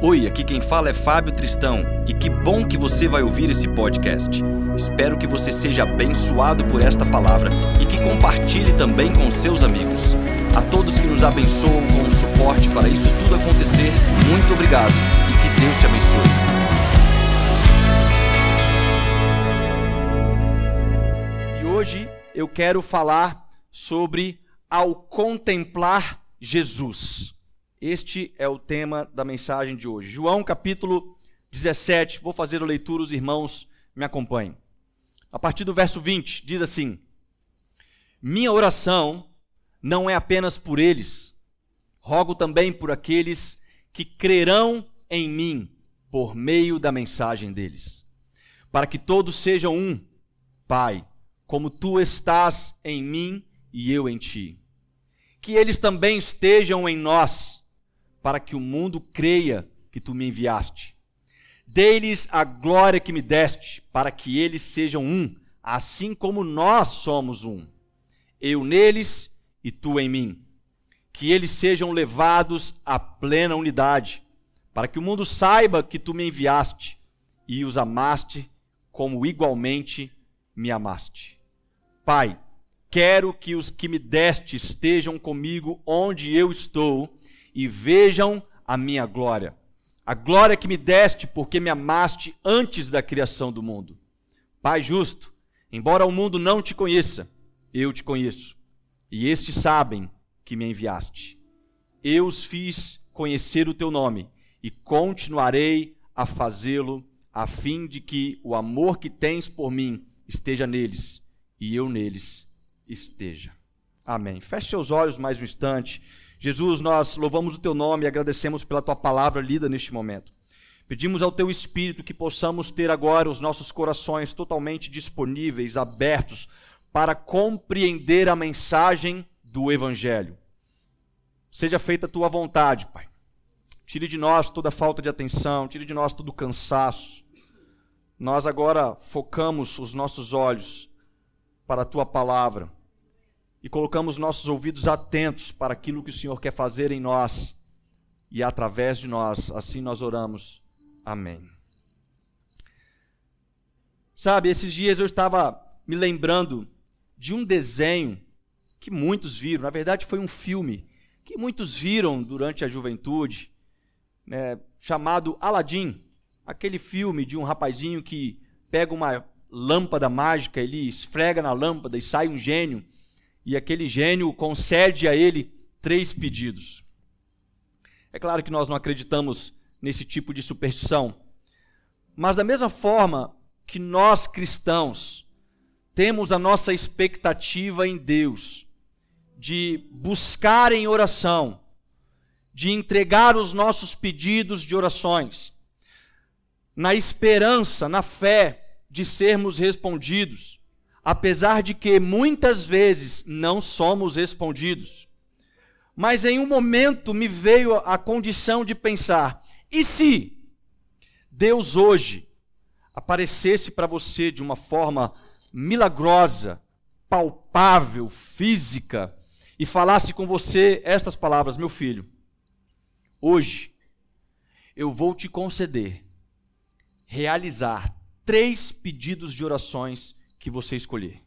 Oi, aqui quem fala é Fábio Tristão e que bom que você vai ouvir esse podcast. Espero que você seja abençoado por esta palavra e que compartilhe também com seus amigos. A todos que nos abençoam com o suporte para isso tudo acontecer, muito obrigado e que Deus te abençoe. E hoje eu quero falar sobre ao contemplar Jesus. Este é o tema da mensagem de hoje. João capítulo 17. Vou fazer a leitura, os irmãos me acompanhem. A partir do verso 20, diz assim: Minha oração não é apenas por eles, rogo também por aqueles que crerão em mim por meio da mensagem deles, para que todos sejam um, Pai, como tu estás em mim e eu em ti. Que eles também estejam em nós para que o mundo creia que tu me enviaste. Dê-lhes a glória que me deste, para que eles sejam um, assim como nós somos um. Eu neles e tu em mim. Que eles sejam levados à plena unidade, para que o mundo saiba que tu me enviaste e os amaste como igualmente me amaste. Pai, quero que os que me deste estejam comigo onde eu estou e vejam a minha glória. A glória que me deste porque me amaste antes da criação do mundo. Pai justo, embora o mundo não te conheça, eu te conheço. E estes sabem que me enviaste. Eu os fiz conhecer o teu nome e continuarei a fazê-lo, a fim de que o amor que tens por mim esteja neles e eu neles esteja. Amém. Feche seus olhos mais um instante. Jesus, nós louvamos o teu nome e agradecemos pela tua palavra lida neste momento. Pedimos ao teu Espírito que possamos ter agora os nossos corações totalmente disponíveis, abertos, para compreender a mensagem do Evangelho. Seja feita a tua vontade, Pai. Tire de nós toda falta de atenção, tire de nós todo cansaço. Nós agora focamos os nossos olhos para a tua palavra e colocamos nossos ouvidos atentos para aquilo que o Senhor quer fazer em nós e através de nós. Assim nós oramos. Amém. Sabe, esses dias eu estava me lembrando de um desenho que muitos viram, na verdade foi um filme que muitos viram durante a juventude, né, chamado Aladdin, aquele filme de um rapazinho que pega uma lâmpada mágica, ele esfrega na lâmpada e sai um gênio e aquele gênio concede a ele três pedidos. É claro que nós não acreditamos nesse tipo de superstição, mas da mesma forma que nós cristãos temos a nossa expectativa em Deus de buscar em oração, de entregar os nossos pedidos de orações, na esperança, na fé de sermos respondidos apesar de que muitas vezes não somos respondidos. Mas em um momento me veio a condição de pensar: e se Deus hoje aparecesse para você de uma forma milagrosa, palpável, física, e falasse com você estas palavras: meu filho, hoje eu vou te conceder realizar três pedidos de orações que você escolher.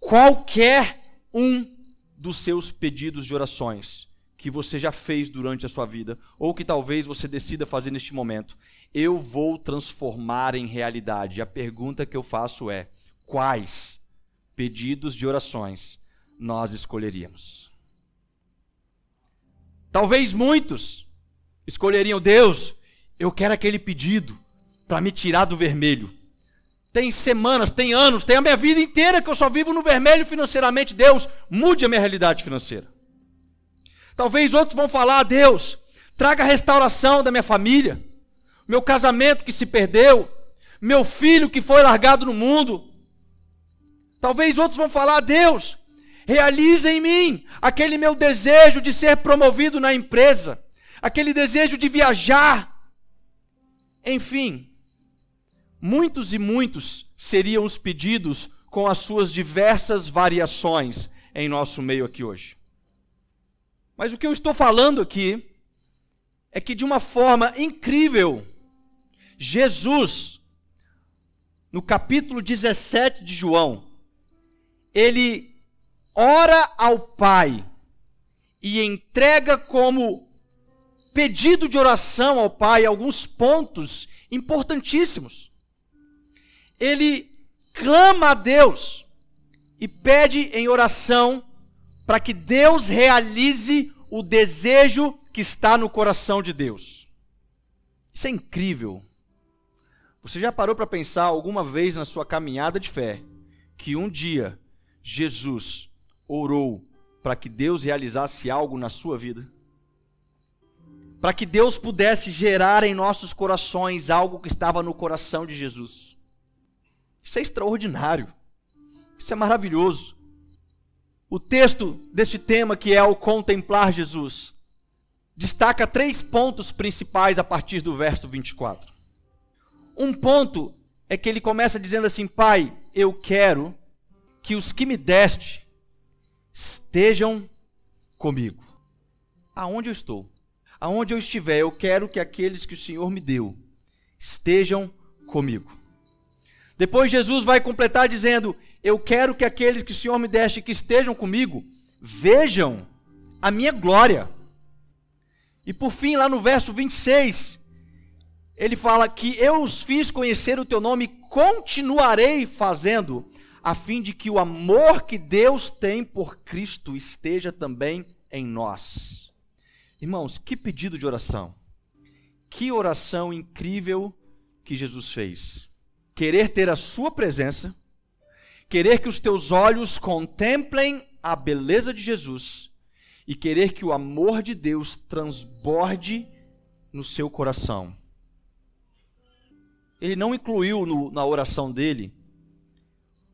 Qualquer um dos seus pedidos de orações que você já fez durante a sua vida, ou que talvez você decida fazer neste momento, eu vou transformar em realidade. A pergunta que eu faço é: quais pedidos de orações nós escolheríamos? Talvez muitos escolheriam, Deus, eu quero aquele pedido para me tirar do vermelho tem semanas, tem anos, tem a minha vida inteira que eu só vivo no vermelho financeiramente. Deus, mude a minha realidade financeira. Talvez outros vão falar: Deus, traga a restauração da minha família, meu casamento que se perdeu, meu filho que foi largado no mundo. Talvez outros vão falar: Deus, realize em mim aquele meu desejo de ser promovido na empresa, aquele desejo de viajar. Enfim, Muitos e muitos seriam os pedidos com as suas diversas variações em nosso meio aqui hoje. Mas o que eu estou falando aqui é que de uma forma incrível, Jesus, no capítulo 17 de João, ele ora ao Pai e entrega como pedido de oração ao Pai alguns pontos importantíssimos. Ele clama a Deus e pede em oração para que Deus realize o desejo que está no coração de Deus. Isso é incrível. Você já parou para pensar alguma vez na sua caminhada de fé que um dia Jesus orou para que Deus realizasse algo na sua vida? Para que Deus pudesse gerar em nossos corações algo que estava no coração de Jesus. Isso é extraordinário. Isso é maravilhoso. O texto deste tema, que é o contemplar Jesus, destaca três pontos principais a partir do verso 24. Um ponto é que ele começa dizendo assim: Pai, eu quero que os que me deste estejam comigo. Aonde eu estou? Aonde eu estiver, eu quero que aqueles que o Senhor me deu estejam comigo. Depois Jesus vai completar dizendo: Eu quero que aqueles que o Senhor me deste que estejam comigo vejam a minha glória. E por fim, lá no verso 26, ele fala que eu os fiz conhecer o teu nome continuarei fazendo, a fim de que o amor que Deus tem por Cristo esteja também em nós. Irmãos, que pedido de oração. Que oração incrível que Jesus fez querer ter a sua presença, querer que os teus olhos contemplem a beleza de Jesus e querer que o amor de Deus transborde no seu coração. Ele não incluiu no, na oração dele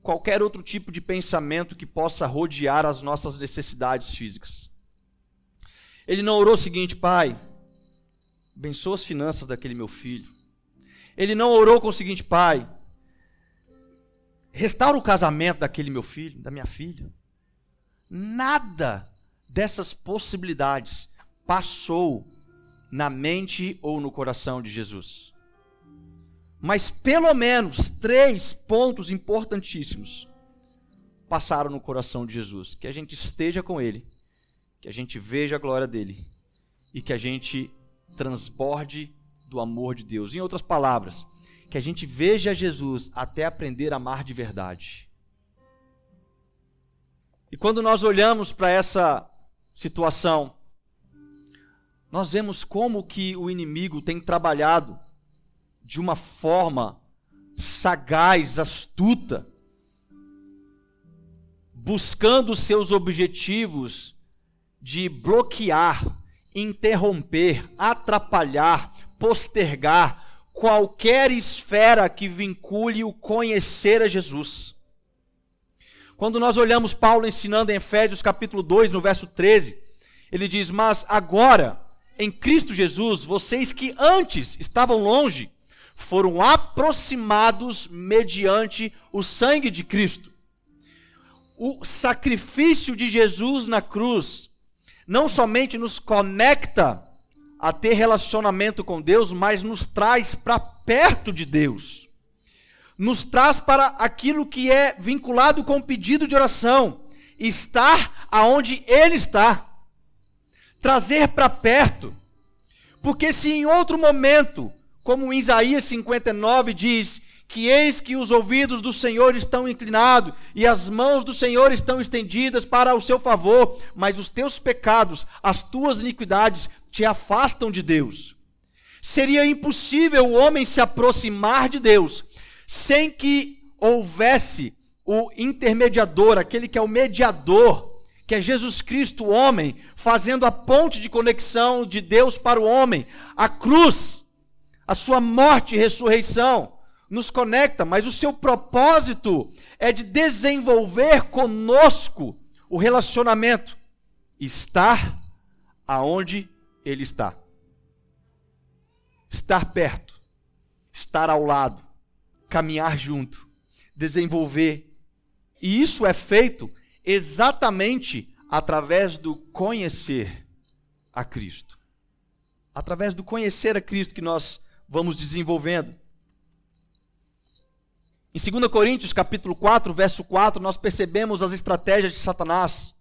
qualquer outro tipo de pensamento que possa rodear as nossas necessidades físicas. Ele não orou o seguinte, Pai, abençoa as finanças daquele meu filho. Ele não orou com o seguinte: Pai, restaura o casamento daquele meu filho, da minha filha. Nada dessas possibilidades passou na mente ou no coração de Jesus. Mas pelo menos três pontos importantíssimos passaram no coração de Jesus: que a gente esteja com Ele, que a gente veja a glória dele e que a gente transborde do amor de Deus. Em outras palavras, que a gente veja Jesus até aprender a amar de verdade. E quando nós olhamos para essa situação, nós vemos como que o inimigo tem trabalhado de uma forma sagaz, astuta, buscando seus objetivos de bloquear, interromper, atrapalhar, postergar qualquer esfera que vincule o conhecer a Jesus. Quando nós olhamos Paulo ensinando em Efésios capítulo 2, no verso 13, ele diz: Mas agora, em Cristo Jesus, vocês que antes estavam longe, foram aproximados mediante o sangue de Cristo. O sacrifício de Jesus na cruz não somente nos conecta a ter relacionamento com Deus, mas nos traz para perto de Deus. Nos traz para aquilo que é vinculado com o pedido de oração, estar aonde Ele está. Trazer para perto. Porque se em outro momento, como Isaías 59 diz, que eis que os ouvidos do Senhor estão inclinados e as mãos do Senhor estão estendidas para o seu favor, mas os teus pecados, as tuas iniquidades te afastam de Deus. Seria impossível o homem se aproximar de Deus sem que houvesse o intermediador, aquele que é o mediador, que é Jesus Cristo, o homem, fazendo a ponte de conexão de Deus para o homem, a cruz, a sua morte e ressurreição nos conecta, mas o seu propósito é de desenvolver conosco o relacionamento, estar aonde ele está. Estar perto, estar ao lado, caminhar junto, desenvolver. E isso é feito exatamente através do conhecer a Cristo. através do conhecer a Cristo que nós vamos desenvolvendo. Em 2 Coríntios, capítulo 4, verso 4, nós percebemos as estratégias de Satanás.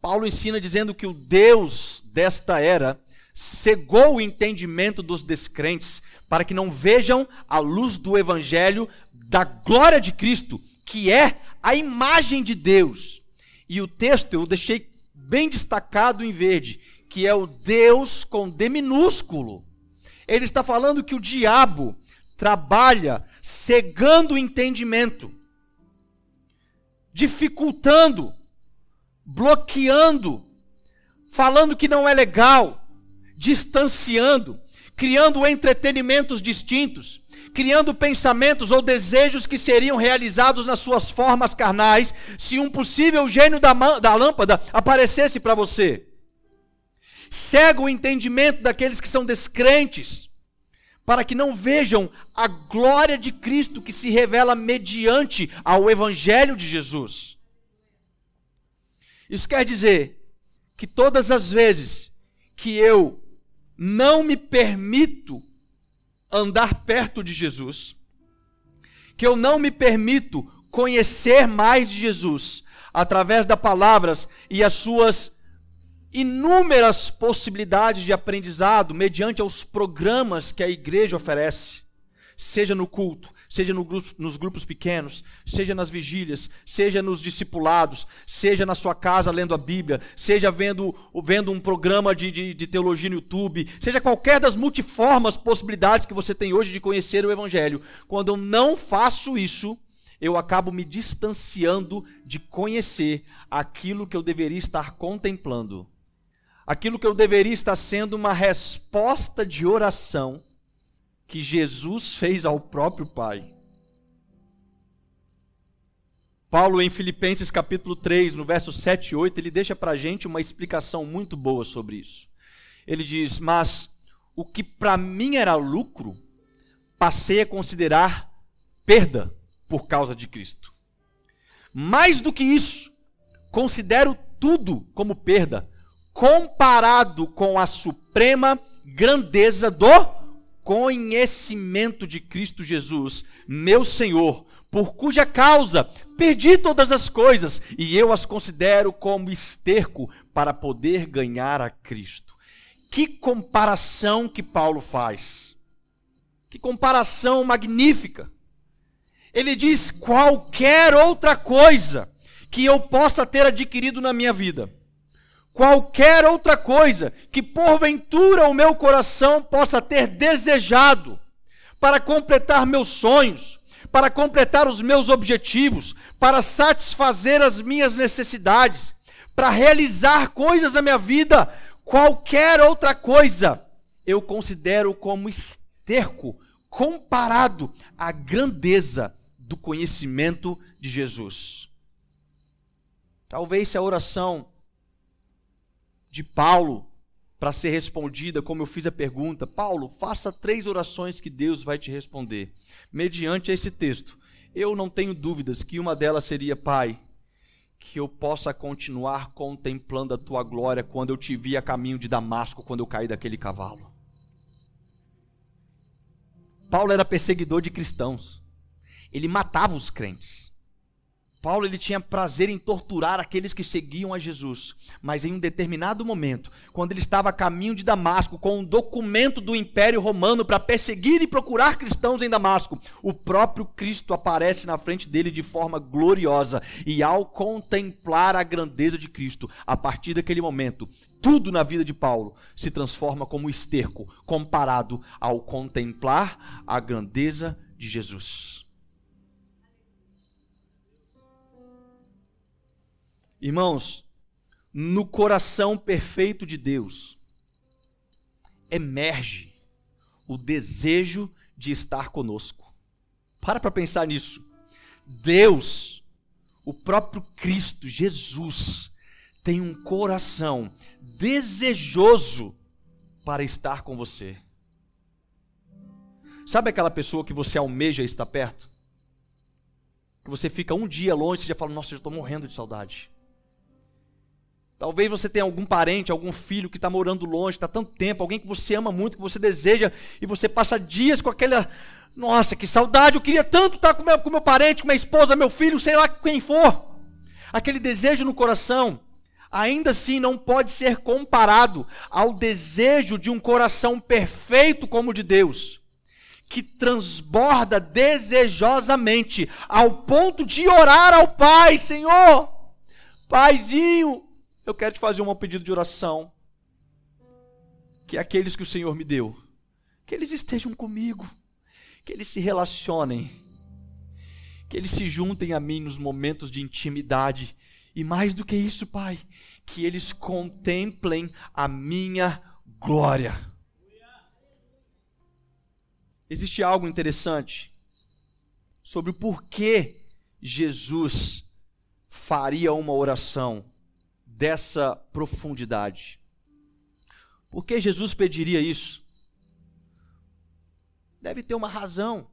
Paulo ensina dizendo que o Deus desta era cegou o entendimento dos descrentes para que não vejam a luz do evangelho da glória de Cristo, que é a imagem de Deus. E o texto eu deixei bem destacado em verde, que é o Deus com D minúsculo. Ele está falando que o diabo trabalha cegando o entendimento, dificultando, bloqueando, falando que não é legal, distanciando, criando entretenimentos distintos, criando pensamentos ou desejos que seriam realizados nas suas formas carnais, se um possível gênio da, da lâmpada aparecesse para você. Cega o entendimento daqueles que são descrentes, para que não vejam a glória de Cristo que se revela mediante ao Evangelho de Jesus. Isso quer dizer que todas as vezes que eu não me permito andar perto de Jesus, que eu não me permito conhecer mais de Jesus através das palavras e as suas inúmeras possibilidades de aprendizado mediante aos programas que a igreja oferece, seja no culto, seja no nos grupos pequenos, seja nas vigílias, seja nos discipulados, seja na sua casa lendo a Bíblia, seja vendo, vendo um programa de, de, de teologia no YouTube, seja qualquer das multiformas possibilidades que você tem hoje de conhecer o Evangelho. Quando eu não faço isso, eu acabo me distanciando de conhecer aquilo que eu deveria estar contemplando aquilo que eu deveria estar sendo uma resposta de oração que Jesus fez ao próprio Pai. Paulo, em Filipenses capítulo 3, no verso 7 e 8, ele deixa para a gente uma explicação muito boa sobre isso. Ele diz: Mas o que para mim era lucro, passei a considerar perda por causa de Cristo. Mais do que isso, considero tudo como perda comparado com a suprema grandeza do conhecimento de Cristo Jesus, meu Senhor, por cuja causa perdi todas as coisas e eu as considero como esterco para poder ganhar a Cristo. Que comparação que Paulo faz! Que comparação magnífica! Ele diz: qualquer outra coisa que eu possa ter adquirido na minha vida qualquer outra coisa que porventura o meu coração possa ter desejado para completar meus sonhos, para completar os meus objetivos, para satisfazer as minhas necessidades, para realizar coisas na minha vida, qualquer outra coisa, eu considero como esterco comparado à grandeza do conhecimento de Jesus. Talvez se a oração de Paulo para ser respondida, como eu fiz a pergunta, Paulo, faça três orações que Deus vai te responder. Mediante esse texto, eu não tenho dúvidas que uma delas seria, Pai, que eu possa continuar contemplando a tua glória quando eu te vi a caminho de Damasco, quando eu caí daquele cavalo. Paulo era perseguidor de cristãos. Ele matava os crentes. Paulo ele tinha prazer em torturar aqueles que seguiam a Jesus, mas em um determinado momento, quando ele estava a caminho de Damasco com um documento do Império Romano para perseguir e procurar cristãos em Damasco, o próprio Cristo aparece na frente dele de forma gloriosa e ao contemplar a grandeza de Cristo, a partir daquele momento, tudo na vida de Paulo se transforma como esterco comparado ao contemplar a grandeza de Jesus. Irmãos, no coração perfeito de Deus emerge o desejo de estar conosco. Para para pensar nisso. Deus, o próprio Cristo, Jesus, tem um coração desejoso para estar com você. Sabe aquela pessoa que você almeja estar perto? Que você fica um dia longe e já fala: Nossa, eu estou morrendo de saudade. Talvez você tenha algum parente, algum filho que está morando longe, está tanto tempo, alguém que você ama muito, que você deseja, e você passa dias com aquela. Nossa, que saudade, eu queria tanto estar com meu, com meu parente, com minha esposa, meu filho, sei lá quem for. Aquele desejo no coração, ainda assim não pode ser comparado ao desejo de um coração perfeito como o de Deus, que transborda desejosamente ao ponto de orar ao Pai, Senhor, Paizinho, eu quero te fazer um pedido de oração. Que aqueles que o Senhor me deu, que eles estejam comigo, que eles se relacionem, que eles se juntem a mim nos momentos de intimidade, e mais do que isso, Pai, que eles contemplem a minha glória. Existe algo interessante sobre o porquê Jesus faria uma oração dessa profundidade. Por que Jesus pediria isso? Deve ter uma razão.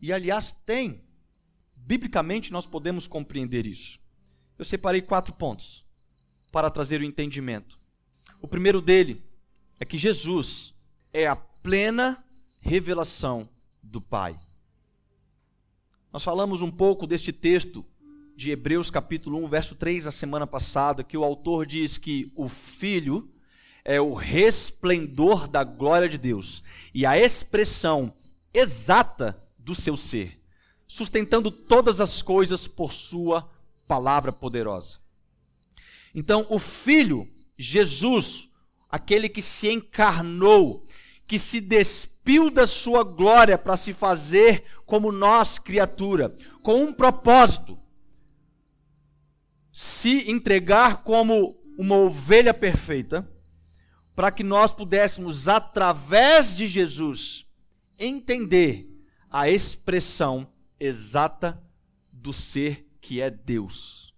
E aliás, tem. Biblicamente nós podemos compreender isso. Eu separei quatro pontos para trazer o entendimento. O primeiro dele é que Jesus é a plena revelação do Pai. Nós falamos um pouco deste texto de Hebreus capítulo 1, verso 3, na semana passada, que o autor diz que o Filho é o resplendor da glória de Deus e a expressão exata do seu ser, sustentando todas as coisas por sua palavra poderosa. Então, o Filho, Jesus, aquele que se encarnou, que se despiu da sua glória para se fazer como nós, criatura, com um propósito, se entregar como uma ovelha perfeita, para que nós pudéssemos, através de Jesus, entender a expressão exata do ser que é Deus.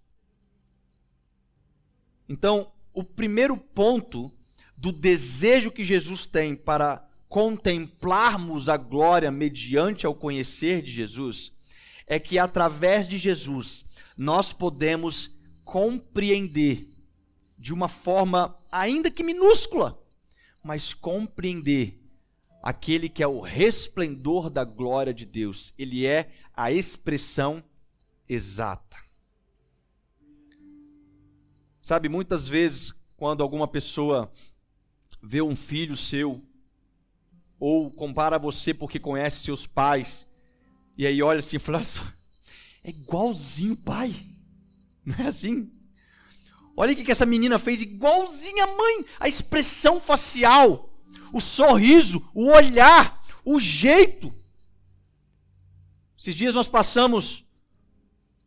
Então, o primeiro ponto do desejo que Jesus tem para contemplarmos a glória mediante ao conhecer de Jesus é que através de Jesus nós podemos compreender de uma forma, ainda que minúscula, mas compreender aquele que é o resplendor da glória de Deus. Ele é a expressão exata. Sabe, muitas vezes, quando alguma pessoa vê um filho seu, ou compara você porque conhece seus pais, e aí olha assim e fala: é igualzinho pai. Não é assim? Olha o que essa menina fez, igualzinha a mãe. A expressão facial, o sorriso, o olhar, o jeito. Esses dias nós passamos,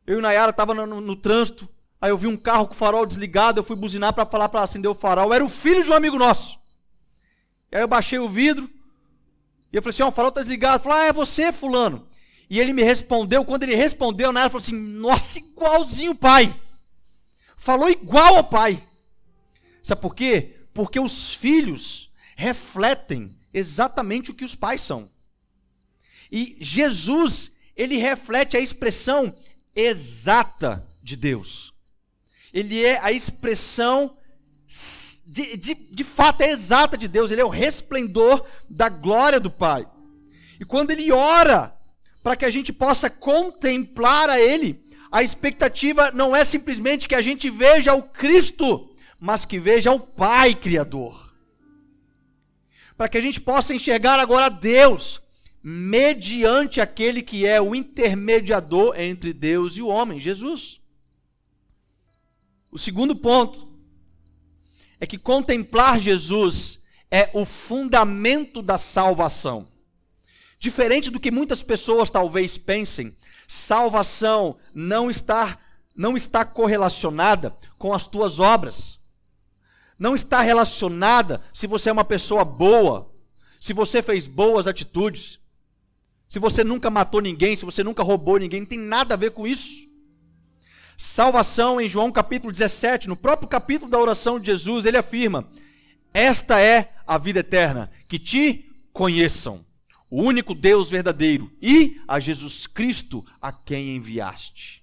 eu e Nayara estava no, no, no, trânsito, aí eu vi um carro com o farol desligado, eu fui buzinar para falar para acender o farol. Era o filho de um amigo nosso. E aí eu baixei o vidro, e eu falei assim: ó, oh, o farol está desligado. Falei, ah, é você, fulano. E ele me respondeu, quando ele respondeu, Nayara falou assim: nossa, igualzinho o pai. Falou igual ao pai. Sabe por quê? Porque os filhos refletem exatamente o que os pais são. E Jesus, ele reflete a expressão exata de Deus. Ele é a expressão de, de, de fato é exata de Deus, ele é o resplendor da glória do Pai. E quando ele ora para que a gente possa contemplar a Ele, a expectativa não é simplesmente que a gente veja o Cristo, mas que veja o Pai Criador. Para que a gente possa enxergar agora Deus, mediante aquele que é o intermediador entre Deus e o homem, Jesus. O segundo ponto é que contemplar Jesus é o fundamento da salvação. Diferente do que muitas pessoas talvez pensem, salvação não está não está correlacionada com as tuas obras. Não está relacionada se você é uma pessoa boa, se você fez boas atitudes, se você nunca matou ninguém, se você nunca roubou ninguém, não tem nada a ver com isso. Salvação em João capítulo 17, no próprio capítulo da oração de Jesus, ele afirma: Esta é a vida eterna, que te conheçam o único Deus verdadeiro, e a Jesus Cristo a quem enviaste.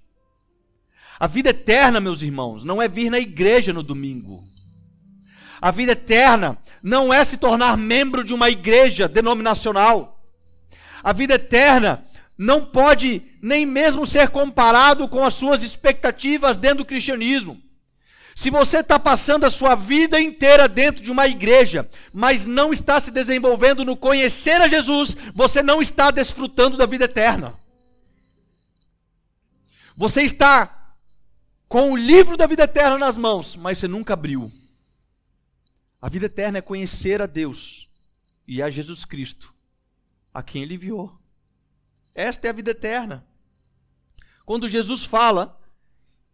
A vida eterna, meus irmãos, não é vir na igreja no domingo. A vida eterna não é se tornar membro de uma igreja denominacional. A vida eterna não pode nem mesmo ser comparado com as suas expectativas dentro do cristianismo. Se você está passando a sua vida inteira dentro de uma igreja, mas não está se desenvolvendo no conhecer a Jesus, você não está desfrutando da vida eterna. Você está com o livro da vida eterna nas mãos, mas você nunca abriu. A vida eterna é conhecer a Deus e a Jesus Cristo, a quem Ele enviou. Esta é a vida eterna. Quando Jesus fala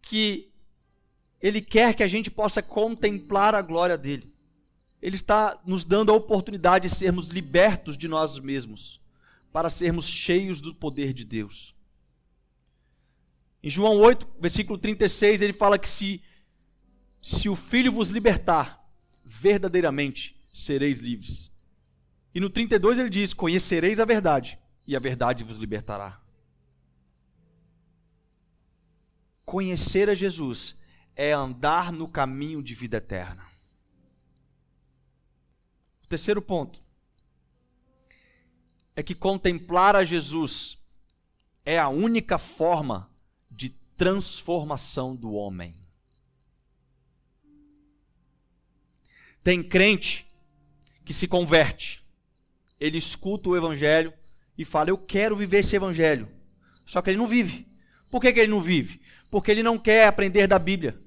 que ele quer que a gente possa contemplar a glória dele. Ele está nos dando a oportunidade de sermos libertos de nós mesmos, para sermos cheios do poder de Deus. Em João 8, versículo 36, ele fala que se, se o Filho vos libertar, verdadeiramente sereis livres. E no 32 ele diz: Conhecereis a verdade, e a verdade vos libertará. Conhecer a Jesus é andar no caminho de vida eterna. O terceiro ponto é que contemplar a Jesus é a única forma de transformação do homem. Tem crente que se converte, ele escuta o evangelho e fala: Eu quero viver esse evangelho. Só que ele não vive. Por que, que ele não vive? Porque ele não quer aprender da Bíblia.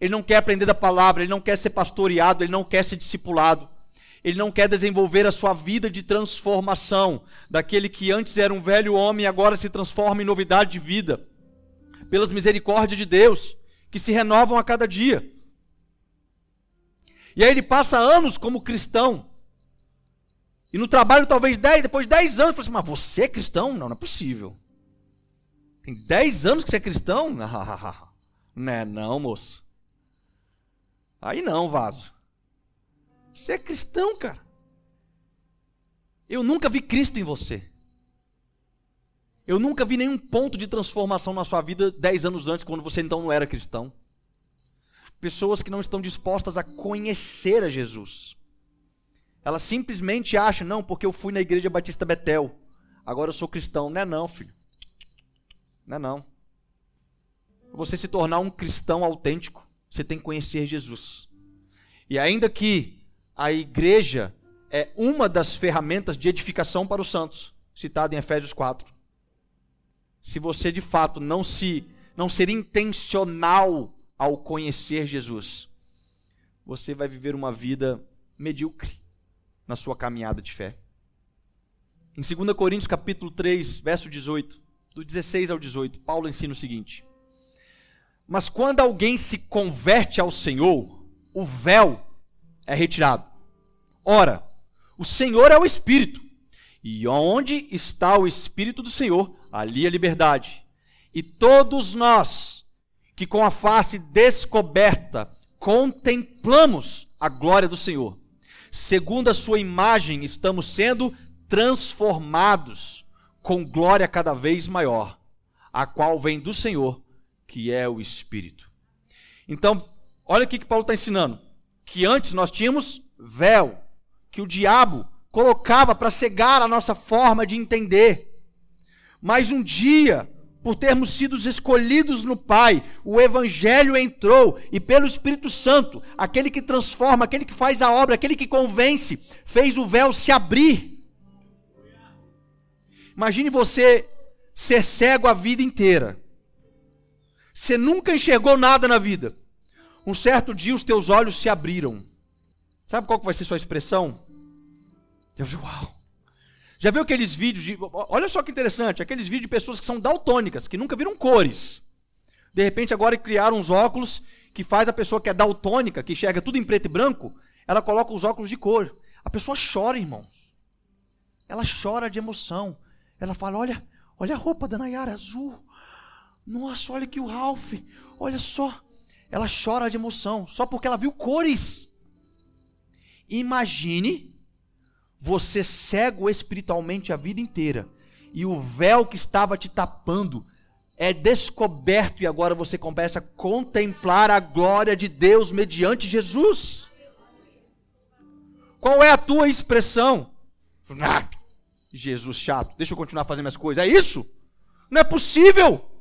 Ele não quer aprender da palavra, ele não quer ser pastoreado, ele não quer ser discipulado. Ele não quer desenvolver a sua vida de transformação, daquele que antes era um velho homem e agora se transforma em novidade de vida, pelas misericórdias de Deus, que se renovam a cada dia. E aí ele passa anos como cristão. E no trabalho, talvez dez, depois de 10 anos, fala assim: Mas você é cristão? Não, não é possível. Tem 10 anos que você é cristão? Não é não, moço. Aí não, vaso. Você é cristão, cara. Eu nunca vi Cristo em você. Eu nunca vi nenhum ponto de transformação na sua vida dez anos antes, quando você então não era cristão. Pessoas que não estão dispostas a conhecer a Jesus. Elas simplesmente acham, não, porque eu fui na igreja Batista Betel, agora eu sou cristão. Não é não, filho. Não é não. Você se tornar um cristão autêntico, você tem que conhecer Jesus. E ainda que a igreja é uma das ferramentas de edificação para os santos, citada em Efésios 4. Se você de fato não se não ser intencional ao conhecer Jesus, você vai viver uma vida medíocre na sua caminhada de fé. Em 2 Coríntios capítulo 3, verso 18, do 16 ao 18, Paulo ensina o seguinte: mas quando alguém se converte ao Senhor, o véu é retirado. Ora, o Senhor é o Espírito. E onde está o Espírito do Senhor, ali a liberdade. E todos nós, que com a face descoberta contemplamos a glória do Senhor, segundo a sua imagem, estamos sendo transformados com glória cada vez maior, a qual vem do Senhor que é o Espírito. Então, olha o que Paulo está ensinando: que antes nós tínhamos véu, que o diabo colocava para cegar a nossa forma de entender. Mas um dia, por termos sido escolhidos no Pai, o Evangelho entrou e, pelo Espírito Santo, aquele que transforma, aquele que faz a obra, aquele que convence, fez o véu se abrir. Imagine você ser cego a vida inteira você nunca enxergou nada na vida. Um certo dia os teus olhos se abriram. Sabe qual que vai ser sua expressão? Já viu? Uau! Já viu aqueles vídeos de. Olha só que interessante, aqueles vídeos de pessoas que são daltônicas, que nunca viram cores. De repente agora criaram uns óculos que faz a pessoa que é daltônica, que enxerga tudo em preto e branco, ela coloca os óculos de cor. A pessoa chora, irmãos. Ela chora de emoção. Ela fala: olha, olha a roupa da Nayara azul. Nossa, olha aqui o Ralph. Olha só. Ela chora de emoção só porque ela viu cores. Imagine você cego espiritualmente a vida inteira e o véu que estava te tapando é descoberto e agora você começa a contemplar a glória de Deus mediante Jesus. Qual é a tua expressão? Ah, Jesus chato, deixa eu continuar fazendo minhas coisas. É isso? Não é possível.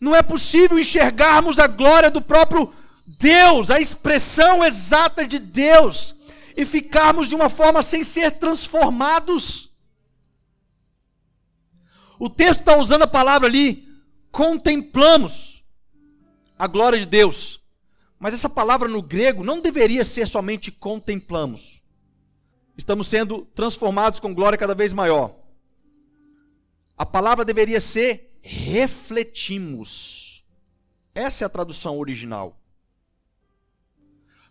Não é possível enxergarmos a glória do próprio Deus, a expressão exata de Deus, e ficarmos de uma forma sem ser transformados. O texto está usando a palavra ali, contemplamos a glória de Deus. Mas essa palavra no grego não deveria ser somente contemplamos. Estamos sendo transformados com glória cada vez maior. A palavra deveria ser refletimos. Essa é a tradução original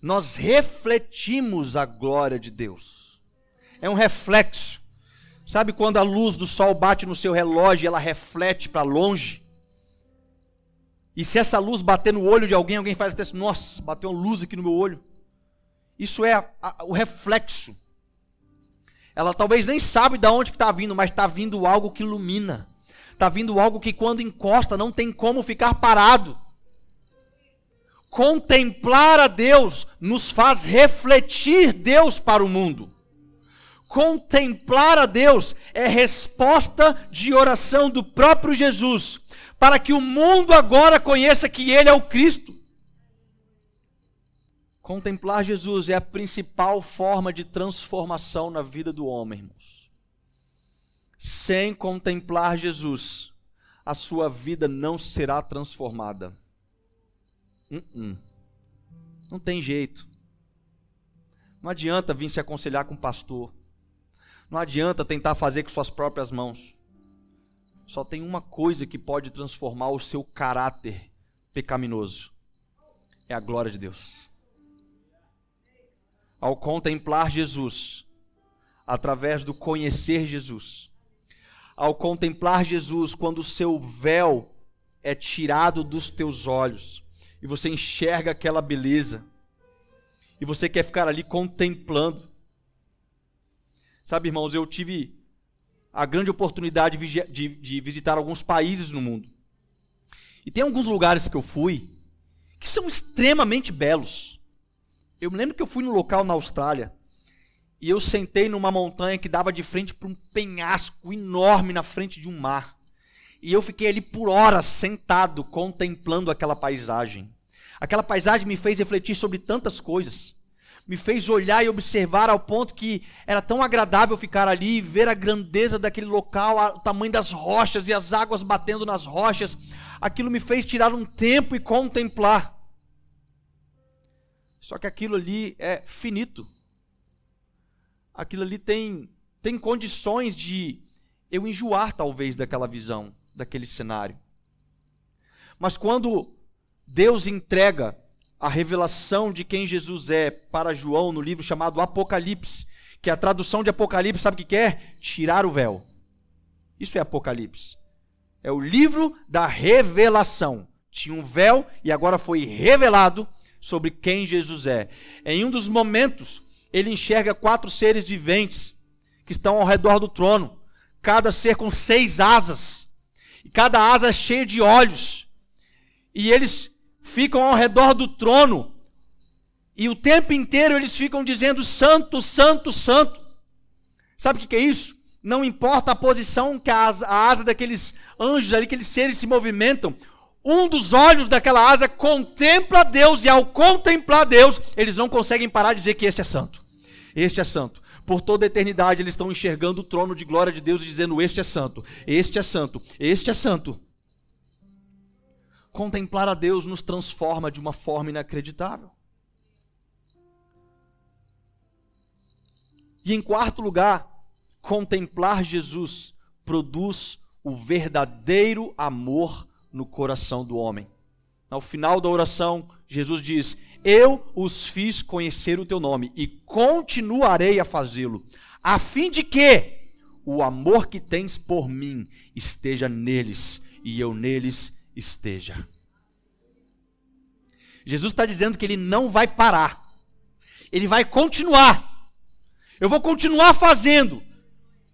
nós refletimos a glória de Deus. É um reflexo. Sabe quando a luz do sol bate no seu relógio e ela reflete para longe? E se essa luz bater no olho de alguém, alguém faz assim: nossa, bateu uma luz aqui no meu olho. Isso é a, a, o reflexo. Ela talvez nem sabe de onde está vindo, mas está vindo algo que ilumina. Está vindo algo que quando encosta não tem como ficar parado. Contemplar a Deus nos faz refletir Deus para o mundo. Contemplar a Deus é resposta de oração do próprio Jesus, para que o mundo agora conheça que Ele é o Cristo. Contemplar Jesus é a principal forma de transformação na vida do homem, irmãos. Sem contemplar Jesus, a sua vida não será transformada. Uh -uh. Não tem jeito. Não adianta vir se aconselhar com o pastor. Não adianta tentar fazer com suas próprias mãos. Só tem uma coisa que pode transformar o seu caráter pecaminoso: é a glória de Deus. Ao contemplar Jesus, através do conhecer Jesus, ao contemplar Jesus, quando o seu véu é tirado dos teus olhos, e você enxerga aquela beleza, e você quer ficar ali contemplando. Sabe, irmãos, eu tive a grande oportunidade de, de, visitar alguns países no mundo. E tem alguns lugares que eu fui que são extremamente belos. Eu me lembro que eu fui num local na Austrália e eu sentei numa montanha que dava de frente para um penhasco enorme na frente de um mar. E eu fiquei ali por horas sentado contemplando aquela paisagem. Aquela paisagem me fez refletir sobre tantas coisas. Me fez olhar e observar ao ponto que era tão agradável ficar ali e ver a grandeza daquele local, o tamanho das rochas e as águas batendo nas rochas. Aquilo me fez tirar um tempo e contemplar. Só que aquilo ali é finito. Aquilo ali tem, tem condições de eu enjoar, talvez, daquela visão daquele cenário. Mas quando Deus entrega a revelação de quem Jesus é para João no livro chamado Apocalipse, que a tradução de Apocalipse sabe o que é? Tirar o véu. Isso é Apocalipse. É o livro da revelação. Tinha um véu e agora foi revelado sobre quem Jesus é. Em um dos momentos, ele enxerga quatro seres viventes que estão ao redor do trono, cada ser com seis asas e cada asa é cheia de olhos. E eles ficam ao redor do trono. E o tempo inteiro eles ficam dizendo: Santo, Santo, Santo. Sabe o que é isso? Não importa a posição que a asa, a asa daqueles anjos ali, aqueles seres se movimentam, um dos olhos daquela asa contempla Deus, e ao contemplar Deus, eles não conseguem parar de dizer que este é santo. Este é santo. Por toda a eternidade eles estão enxergando o trono de glória de Deus e dizendo: Este é santo, este é santo, este é santo. Contemplar a Deus nos transforma de uma forma inacreditável. E em quarto lugar, contemplar Jesus produz o verdadeiro amor no coração do homem. Ao final da oração, Jesus diz: Eu os fiz conhecer o teu nome e continuarei a fazê-lo, a fim de que o amor que tens por mim esteja neles e eu neles esteja. Jesus está dizendo que ele não vai parar, ele vai continuar. Eu vou continuar fazendo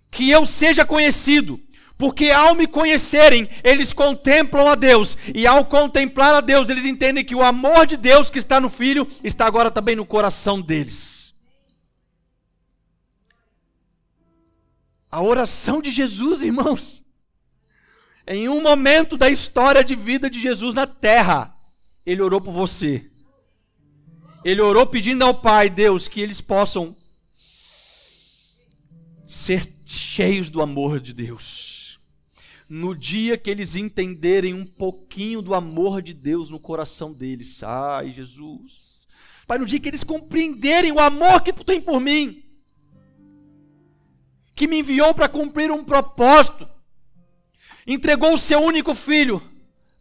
que eu seja conhecido, Porque ao me conhecerem, eles contemplam a Deus. E ao contemplar a Deus, eles entendem que o amor de Deus que está no Filho está agora também no coração deles. A oração de Jesus, irmãos. Em um momento da história de vida de Jesus na terra, ele orou por você. Ele orou pedindo ao Pai, Deus, que eles possam ser cheios do amor de Deus. No dia que eles entenderem um pouquinho do amor de Deus no coração deles, ai Jesus. Pai, no dia que eles compreenderem o amor que tu tem por mim, que me enviou para cumprir um propósito, entregou o seu único filho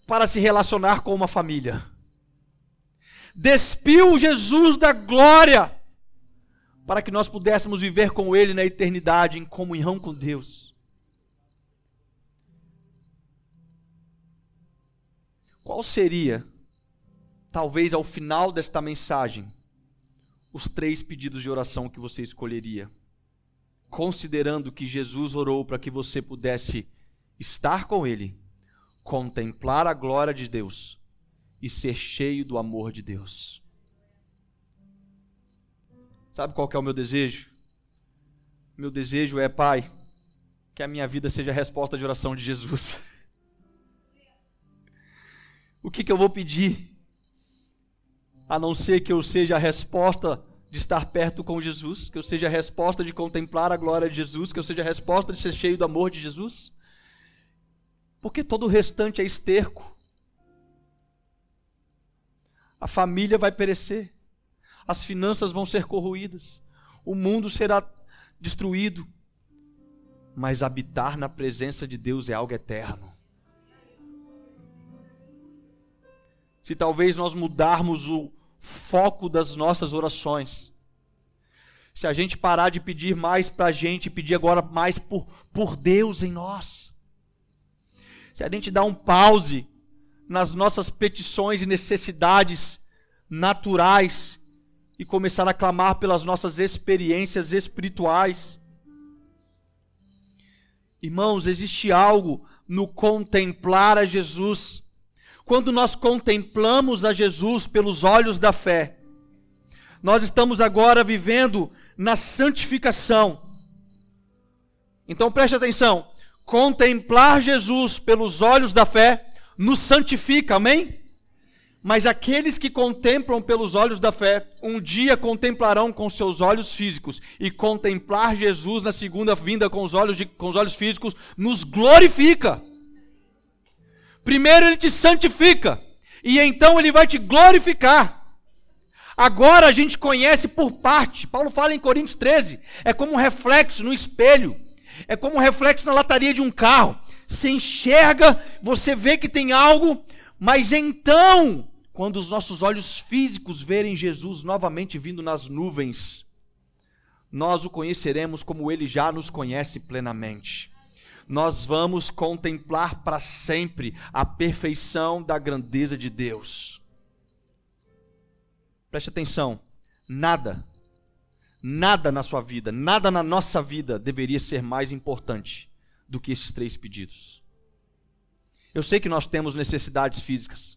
para se relacionar com uma família. Despiu Jesus da glória para que nós pudéssemos viver com Ele na eternidade, em comunhão com Deus. Qual seria, talvez ao final desta mensagem, os três pedidos de oração que você escolheria? considerando que Jesus orou para que você pudesse estar com Ele, contemplar a glória de Deus e ser cheio do amor de Deus. Sabe qual é o meu desejo? Meu desejo é, Pai, que a minha vida seja a resposta de oração de Jesus. O que, que eu vou pedir? A não ser que eu seja a resposta de estar perto com Jesus, que eu seja a resposta de contemplar a glória de Jesus, que eu seja a resposta de ser cheio do amor de Jesus? Porque todo o restante é esterco. A família vai perecer, as finanças vão ser corroídas, o mundo será destruído, mas habitar na presença de Deus é algo eterno. Se talvez nós mudarmos o, foco das nossas orações. Se a gente parar de pedir mais para a gente, pedir agora mais por, por Deus em nós. Se a gente dar um pause nas nossas petições e necessidades naturais e começar a clamar pelas nossas experiências espirituais. Irmãos, existe algo no contemplar a Jesus quando nós contemplamos a Jesus pelos olhos da fé, nós estamos agora vivendo na santificação. Então preste atenção: contemplar Jesus pelos olhos da fé nos santifica, amém? Mas aqueles que contemplam pelos olhos da fé, um dia contemplarão com seus olhos físicos, e contemplar Jesus na segunda vinda com os olhos, de, com os olhos físicos nos glorifica. Primeiro ele te santifica, e então ele vai te glorificar. Agora a gente conhece por parte. Paulo fala em Coríntios 13, é como um reflexo no espelho. É como um reflexo na lataria de um carro. Você enxerga, você vê que tem algo, mas então, quando os nossos olhos físicos verem Jesus novamente vindo nas nuvens, nós o conheceremos como ele já nos conhece plenamente nós vamos contemplar para sempre a perfeição da grandeza de Deus. Preste atenção, nada, nada na sua vida, nada na nossa vida deveria ser mais importante do que esses três pedidos. Eu sei que nós temos necessidades físicas.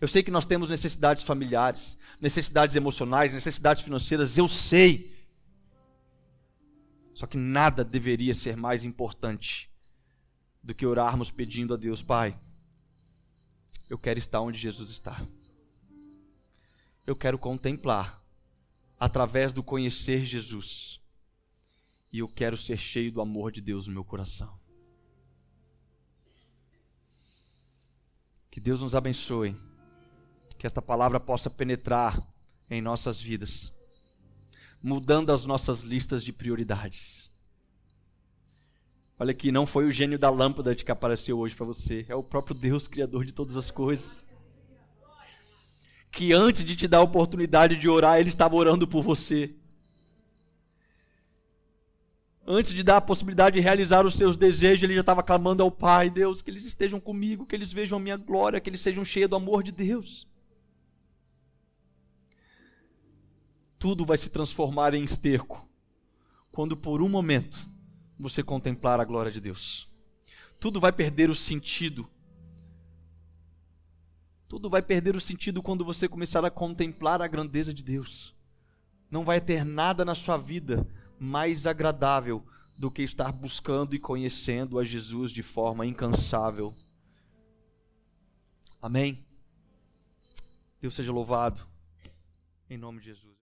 Eu sei que nós temos necessidades familiares, necessidades emocionais, necessidades financeiras. Eu sei. Só que nada deveria ser mais importante do que orarmos pedindo a Deus, Pai, eu quero estar onde Jesus está. Eu quero contemplar através do conhecer Jesus. E eu quero ser cheio do amor de Deus no meu coração. Que Deus nos abençoe. Que esta palavra possa penetrar em nossas vidas, mudando as nossas listas de prioridades Olha aqui, não foi o gênio da lâmpada que apareceu hoje para você, é o próprio Deus, Criador de todas as coisas. Que antes de te dar a oportunidade de orar, Ele estava orando por você. Antes de dar a possibilidade de realizar os seus desejos, Ele já estava clamando ao Pai, Deus, que eles estejam comigo, que eles vejam a minha glória, que eles sejam cheios do amor de Deus. Tudo vai se transformar em esterco quando por um momento você contemplar a glória de Deus. tudo vai perder o sentido. Tudo vai perder o sentido quando você começar a contemplar a grandeza de Deus. Não vai ter nada na sua vida mais agradável do que estar buscando e conhecendo a Jesus de forma incansável. Amém? Deus seja louvado. Em nome de Jesus.